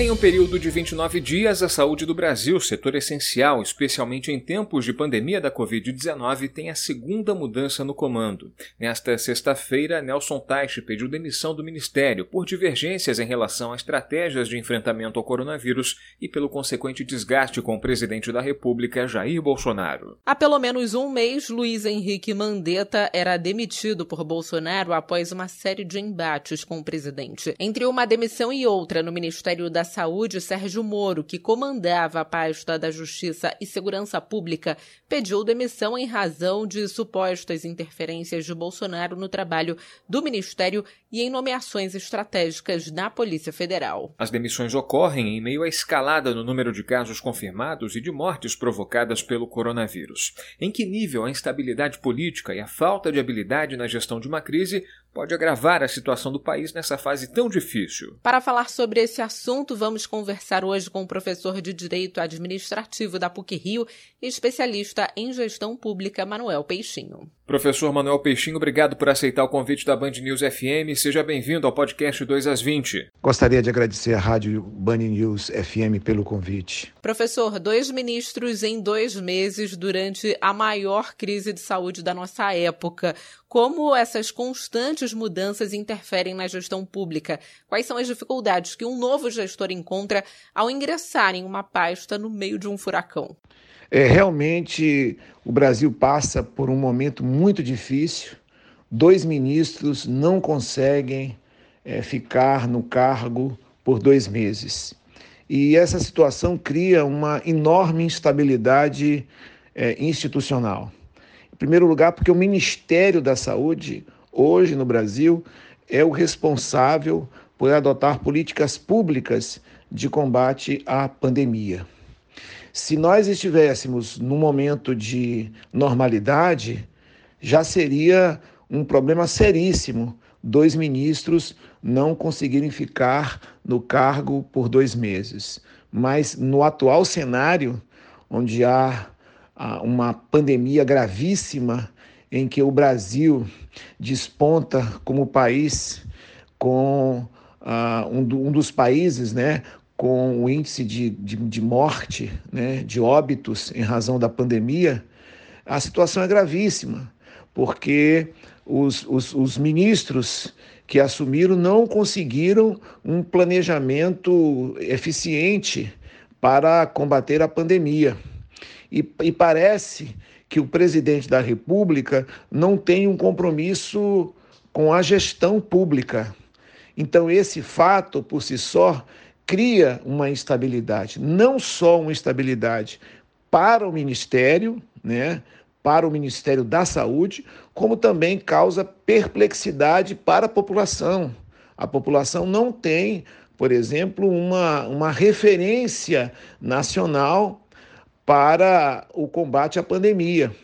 Em um período de 29 dias, a saúde do Brasil, setor essencial, especialmente em tempos de pandemia da Covid-19, tem a segunda mudança no comando. Nesta sexta-feira, Nelson Teich pediu demissão do Ministério por divergências em relação a estratégias de enfrentamento ao coronavírus e pelo consequente desgaste com o presidente da República, Jair Bolsonaro. Há pelo menos um mês, Luiz Henrique Mandetta era demitido por Bolsonaro após uma série de embates com o presidente. Entre uma demissão e outra no Ministério da Saúde, Sérgio Moro, que comandava a pasta da Justiça e Segurança Pública, pediu demissão em razão de supostas interferências de Bolsonaro no trabalho do Ministério e em nomeações estratégicas na Polícia Federal. As demissões ocorrem em meio à escalada no número de casos confirmados e de mortes provocadas pelo coronavírus. Em que nível a instabilidade política e a falta de habilidade na gestão de uma crise pode agravar a situação do país nessa fase tão difícil. Para falar sobre esse assunto, vamos conversar hoje com o professor de Direito Administrativo da PUC-Rio e especialista em gestão pública, Manuel Peixinho. Professor Manuel Peixinho, obrigado por aceitar o convite da Band News FM. Seja bem-vindo ao podcast 2 às 20. Gostaria de agradecer à Rádio Band News FM pelo convite. Professor, dois ministros em dois meses durante a maior crise de saúde da nossa época. Como essas constantes mudanças interferem na gestão pública? Quais são as dificuldades que um novo gestor encontra ao ingressar em uma pasta no meio de um furacão? É, realmente, o Brasil passa por um momento muito difícil. Dois ministros não conseguem é, ficar no cargo por dois meses. E essa situação cria uma enorme instabilidade é, institucional. Em primeiro lugar, porque o Ministério da Saúde, hoje no Brasil, é o responsável por adotar políticas públicas de combate à pandemia. Se nós estivéssemos num momento de normalidade, já seria um problema seríssimo dois ministros não conseguirem ficar no cargo por dois meses. Mas no atual cenário, onde há uma pandemia gravíssima, em que o Brasil desponta como país com uh, um, do, um, dos países né, com o índice de, de, de morte, né, de óbitos em razão da pandemia, a situação é gravíssima, porque os, os, os ministros que assumiram não conseguiram um planejamento eficiente para combater a pandemia. E, e, parece que o presidente da República não tem um compromisso com a gestão pública. Então, esse fato por si só cria uma instabilidade, não só uma instabilidade para o Ministério, né, para o Ministério da Saúde, como também causa perplexidade para a população. A população não tem, por exemplo, uma, uma referência nacional para o combate à pandemia.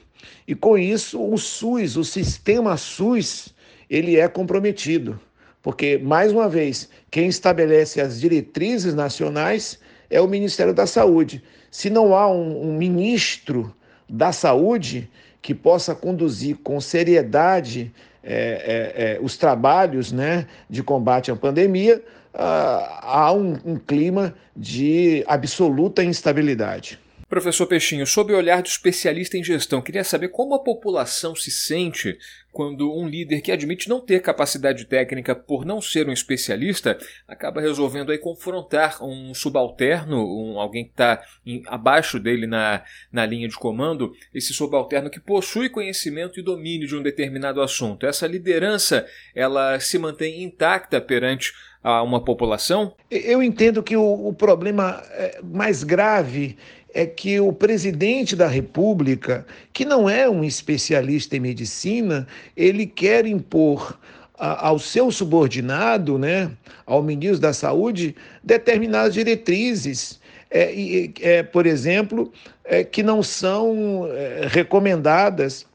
E com isso, o SUS, o sistema SUS, ele é comprometido. Porque, mais uma vez, quem estabelece as diretrizes nacionais é o Ministério da Saúde. Se não há um, um ministro da Saúde que possa conduzir com seriedade é, é, é, os trabalhos né, de combate à pandemia, ah, há um, um clima de absoluta instabilidade. Professor Peixinho, sob o olhar do especialista em gestão, queria saber como a população se sente quando um líder que admite não ter capacidade técnica por não ser um especialista acaba resolvendo aí confrontar um subalterno, um, alguém que está abaixo dele na, na linha de comando, esse subalterno que possui conhecimento e domínio de um determinado assunto. Essa liderança ela se mantém intacta perante a uma população? Eu entendo que o, o problema é, mais grave é que o presidente da República, que não é um especialista em medicina, ele quer impor ao seu subordinado, né, ao ministro da Saúde, determinadas diretrizes, é, é, por exemplo, é, que não são é, recomendadas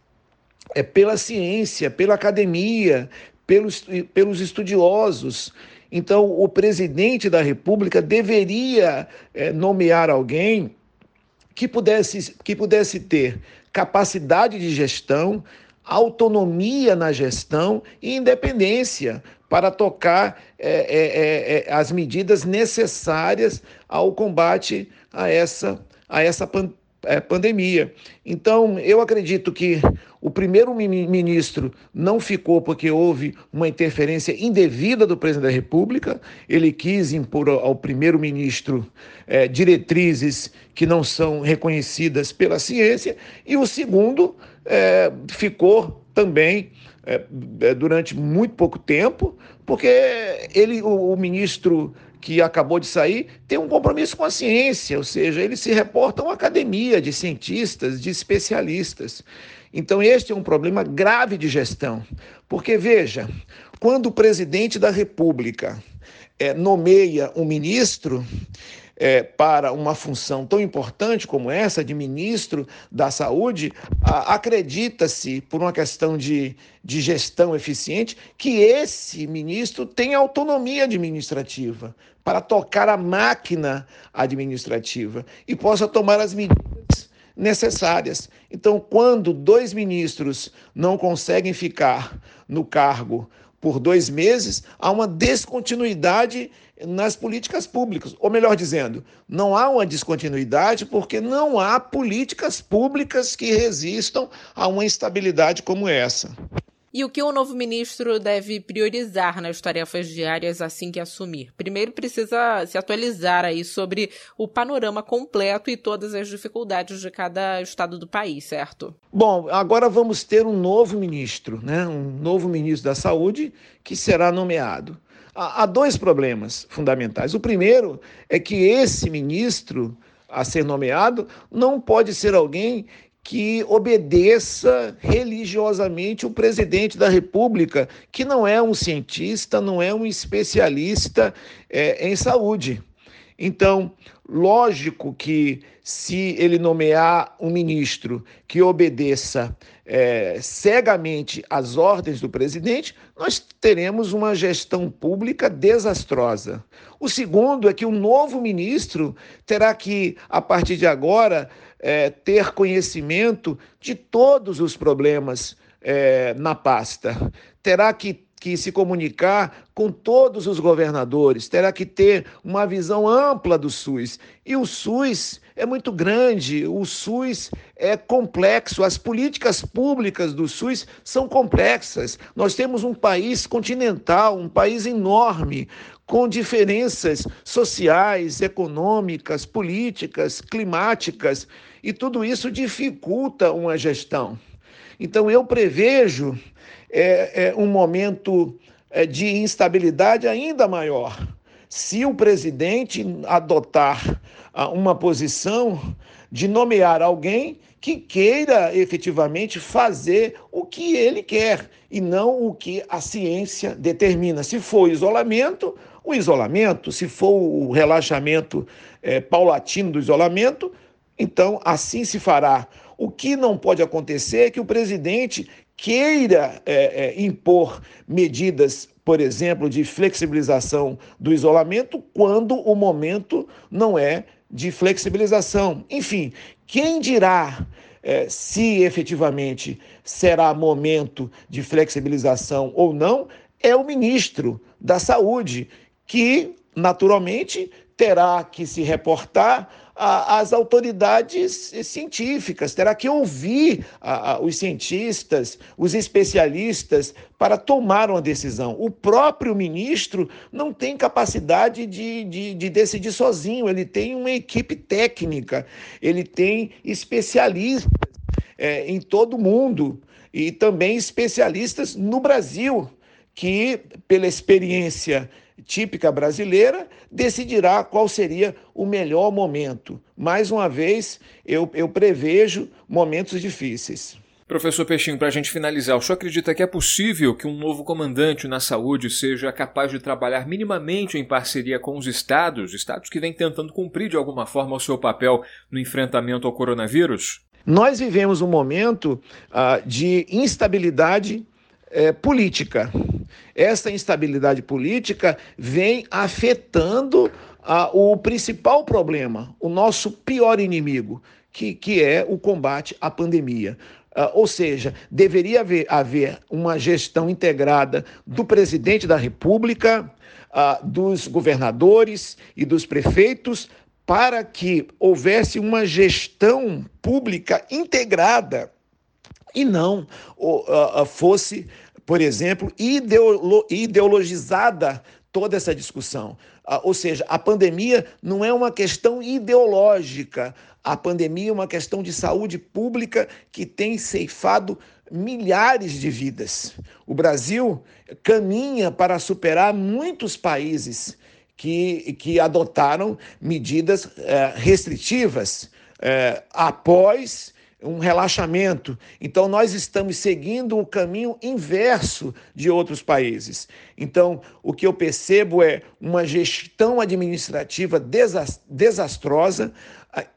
é, pela ciência, pela academia, pelos, pelos estudiosos. Então, o presidente da República deveria é, nomear alguém que pudesse, que pudesse ter capacidade de gestão, autonomia na gestão e independência para tocar é, é, é, as medidas necessárias ao combate a essa, a essa é, pandemia. Então, eu acredito que o primeiro ministro não ficou porque houve uma interferência indevida do presidente da República. Ele quis impor ao primeiro-ministro é, diretrizes que não são reconhecidas pela ciência. E o segundo é, ficou também é, é durante muito pouco tempo, porque ele, o, o ministro que acabou de sair, tem um compromisso com a ciência, ou seja, ele se reporta a uma academia de cientistas, de especialistas. Então, este é um problema grave de gestão, porque, veja, quando o presidente da República é, nomeia um ministro, é, para uma função tão importante como essa de ministro da Saúde, acredita-se, por uma questão de, de gestão eficiente, que esse ministro tem autonomia administrativa para tocar a máquina administrativa e possa tomar as medidas necessárias. Então, quando dois ministros não conseguem ficar no cargo por dois meses, há uma descontinuidade nas políticas públicas. Ou melhor dizendo, não há uma descontinuidade porque não há políticas públicas que resistam a uma instabilidade como essa. E o que o novo ministro deve priorizar nas tarefas diárias assim que assumir? Primeiro precisa se atualizar aí sobre o panorama completo e todas as dificuldades de cada estado do país, certo? Bom, agora vamos ter um novo ministro, né? Um novo ministro da Saúde que será nomeado. Há dois problemas fundamentais. O primeiro é que esse ministro a ser nomeado não pode ser alguém que obedeça religiosamente o presidente da República, que não é um cientista, não é um especialista é, em saúde. Então, lógico que se ele nomear um ministro que obedeça é, cegamente às ordens do presidente, nós teremos uma gestão pública desastrosa. O segundo é que o novo ministro terá que, a partir de agora, é, ter conhecimento de todos os problemas é, na pasta. Terá que, que se comunicar com todos os governadores, terá que ter uma visão ampla do SUS. E o SUS é muito grande, o SUS é complexo, as políticas públicas do SUS são complexas. Nós temos um país continental, um país enorme, com diferenças sociais, econômicas, políticas, climáticas, e tudo isso dificulta uma gestão. Então, eu prevejo é, é, um momento é, de instabilidade ainda maior. Se o presidente adotar ah, uma posição de nomear alguém que queira efetivamente fazer o que ele quer e não o que a ciência determina. Se for isolamento, o isolamento, se for o relaxamento é, paulatino do isolamento, então assim se fará. O que não pode acontecer é que o presidente queira é, é, impor medidas, por exemplo, de flexibilização do isolamento, quando o momento não é de flexibilização. Enfim, quem dirá é, se efetivamente será momento de flexibilização ou não é o ministro da Saúde, que naturalmente terá que se reportar às autoridades científicas, terá que ouvir os cientistas, os especialistas, para tomar uma decisão. O próprio ministro não tem capacidade de, de, de decidir sozinho, ele tem uma equipe técnica, ele tem especialistas é, em todo o mundo. E também especialistas no Brasil, que, pela experiência típica brasileira, decidirá qual seria o melhor momento. Mais uma vez, eu, eu prevejo momentos difíceis. Professor Peixinho, para a gente finalizar, o senhor acredita que é possível que um novo comandante na saúde seja capaz de trabalhar minimamente em parceria com os estados, estados que vêm tentando cumprir de alguma forma o seu papel no enfrentamento ao coronavírus? Nós vivemos um momento uh, de instabilidade uh, política. Essa instabilidade política vem afetando ah, o principal problema, o nosso pior inimigo, que, que é o combate à pandemia. Uh, ou seja, deveria haver, haver, uma gestão integrada do presidente da República, uh, dos governadores e dos prefeitos, para que houvesse uma gestão pública integrada e não uh, fosse, por exemplo, ideolo ideologizada toda essa discussão. ou seja, a pandemia não é uma questão ideológica. A pandemia é uma questão de saúde pública que tem ceifado milhares de vidas. O Brasil caminha para superar muitos países que, que adotaram medidas é, restritivas é, após um relaxamento. Então, nós estamos seguindo o caminho inverso de outros países. Então, o que eu percebo é uma gestão administrativa desastrosa,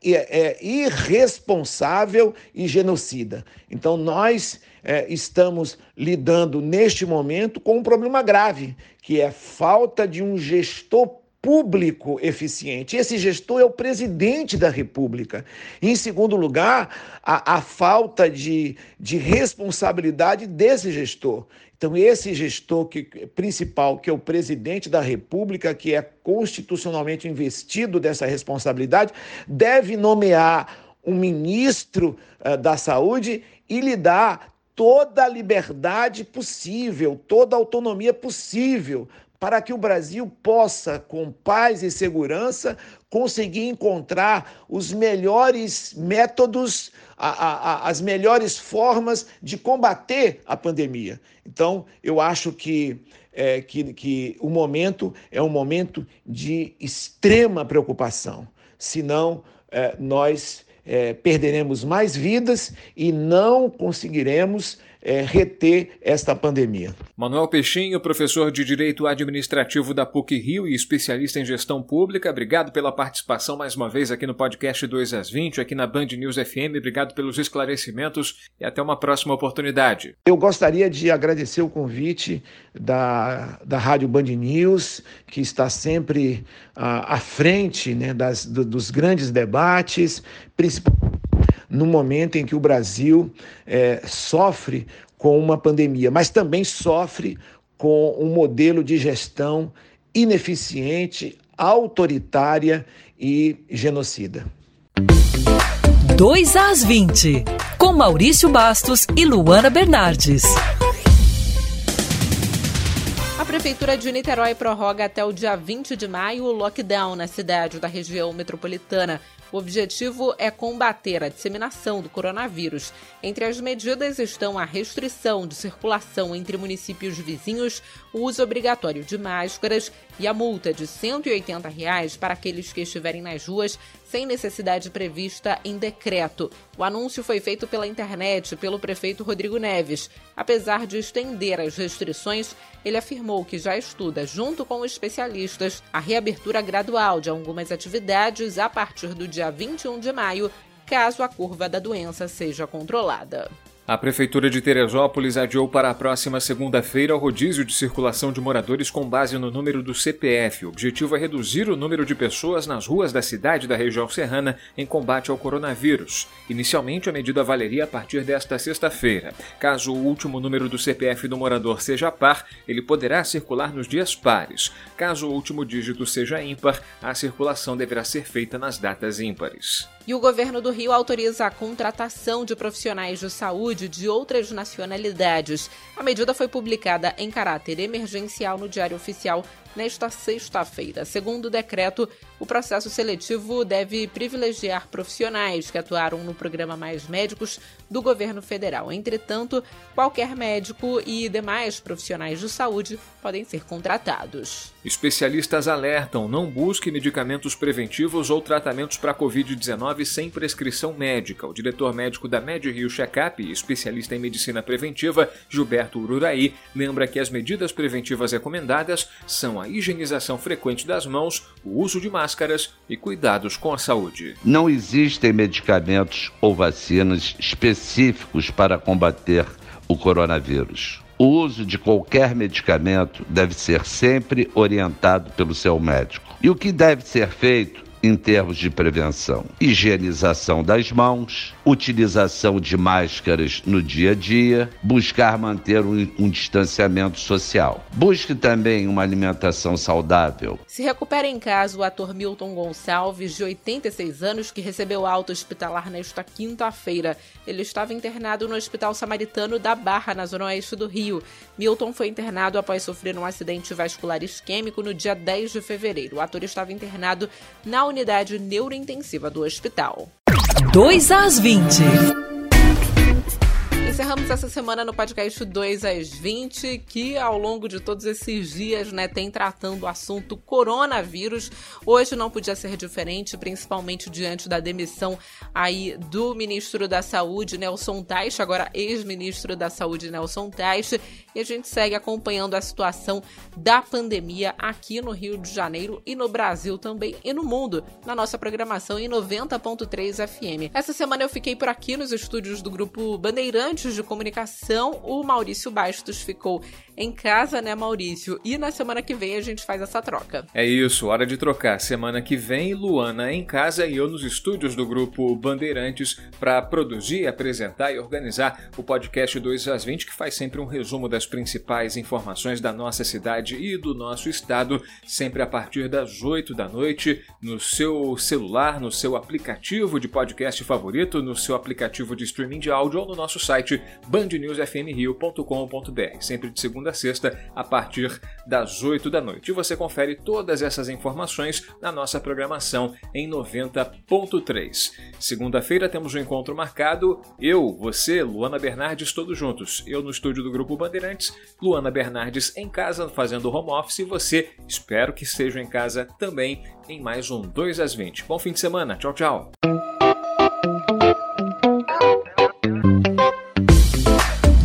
é, é irresponsável e genocida. Então, nós é, estamos lidando neste momento com um problema grave, que é falta de um gestor público eficiente. Esse gestor é o presidente da República. Em segundo lugar, a, a falta de, de responsabilidade desse gestor. Então, esse gestor que, principal, que é o presidente da República, que é constitucionalmente investido dessa responsabilidade, deve nomear um ministro uh, da Saúde e lhe dar toda a liberdade possível, toda a autonomia possível para que o Brasil possa, com paz e segurança, conseguir encontrar os melhores métodos, a, a, as melhores formas de combater a pandemia. Então, eu acho que, é, que, que o momento é um momento de extrema preocupação, senão é, nós é, perderemos mais vidas e não conseguiremos é, reter esta pandemia. Manuel Peixinho, professor de Direito Administrativo da PUC Rio e especialista em gestão pública, obrigado pela participação mais uma vez aqui no podcast 2 às 20, aqui na Band News FM. Obrigado pelos esclarecimentos e até uma próxima oportunidade. Eu gostaria de agradecer o convite da, da Rádio Band News, que está sempre uh, à frente né, das, do, dos grandes debates, principalmente no momento em que o Brasil é, sofre com uma pandemia, mas também sofre com um modelo de gestão ineficiente, autoritária e genocida. 2 às 20, com Maurício Bastos e Luana Bernardes. A Prefeitura de Niterói prorroga até o dia 20 de maio o lockdown na cidade da região metropolitana. O objetivo é combater a disseminação do coronavírus. Entre as medidas estão a restrição de circulação entre municípios vizinhos, o uso obrigatório de máscaras e a multa de 180 reais para aqueles que estiverem nas ruas sem necessidade prevista em decreto. O anúncio foi feito pela internet pelo prefeito Rodrigo Neves. Apesar de estender as restrições, ele afirmou que já estuda, junto com especialistas, a reabertura gradual de algumas atividades a partir do dia 21 de maio, caso a curva da doença seja controlada. A Prefeitura de Teresópolis adiou para a próxima segunda-feira o rodízio de circulação de moradores com base no número do CPF. O objetivo é reduzir o número de pessoas nas ruas da cidade da região serrana em combate ao coronavírus. Inicialmente, a medida valeria a partir desta sexta-feira. Caso o último número do CPF do morador seja par, ele poderá circular nos dias pares. Caso o último dígito seja ímpar, a circulação deverá ser feita nas datas ímpares. E o governo do Rio autoriza a contratação de profissionais de saúde de outras nacionalidades. A medida foi publicada em caráter emergencial no Diário Oficial nesta sexta-feira. Segundo o decreto, o processo seletivo deve privilegiar profissionais que atuaram no programa Mais Médicos do governo federal. Entretanto, qualquer médico e demais profissionais de saúde podem ser contratados. Especialistas alertam: não busque medicamentos preventivos ou tratamentos para Covid-19 sem prescrição médica. O diretor médico da Med Rio Checkup, especialista em medicina preventiva, Gilberto Ururaí, lembra que as medidas preventivas recomendadas são a higienização frequente das mãos, o uso de máscaras e cuidados com a saúde. Não existem medicamentos ou vacinas específicos para combater o coronavírus. O uso de qualquer medicamento deve ser sempre orientado pelo seu médico. E o que deve ser feito em termos de prevenção: higienização das mãos, utilização de máscaras no dia a dia, buscar manter um, um, distanciamento social. Busque também uma alimentação saudável. Se recupera em casa o ator Milton Gonçalves, de 86 anos, que recebeu alta hospitalar nesta quinta-feira. Ele estava internado no Hospital Samaritano da Barra, na zona oeste do Rio. Milton foi internado após sofrer um acidente vascular isquêmico no dia 10 de fevereiro. O ator estava internado na unidade neurointensiva do hospital. 2 às 20. Encerramos essa semana no podcast 2 às 20, que ao longo de todos esses dias, né, tem tratando o assunto coronavírus. Hoje não podia ser diferente, principalmente diante da demissão aí do ministro da Saúde, Nelson Teich, agora ex-ministro da Saúde, Nelson Teich, e a gente segue acompanhando a situação da pandemia aqui no Rio de Janeiro e no Brasil também e no mundo, na nossa programação em 90.3 FM. Essa semana eu fiquei por aqui nos estúdios do grupo Bandeirantes de comunicação, o Maurício Bastos ficou em casa, né, Maurício? E na semana que vem a gente faz essa troca. É isso, hora de trocar. Semana que vem, Luana em casa e eu nos estúdios do grupo Bandeirantes para produzir, apresentar e organizar o podcast 2 às 20, que faz sempre um resumo das principais informações da nossa cidade e do nosso estado, sempre a partir das 8 da noite, no seu celular, no seu aplicativo de podcast favorito, no seu aplicativo de streaming de áudio ou no nosso site bandnewsfmrio.com.br. Sempre de segunda segunda a sexta, a partir das 8 da noite. E você confere todas essas informações na nossa programação em 90.3. Segunda-feira temos um encontro marcado, eu, você, Luana Bernardes, todos juntos. Eu no estúdio do Grupo Bandeirantes, Luana Bernardes em casa fazendo home office e você, espero que esteja em casa também em mais um 2 às 20. Bom fim de semana, tchau, tchau.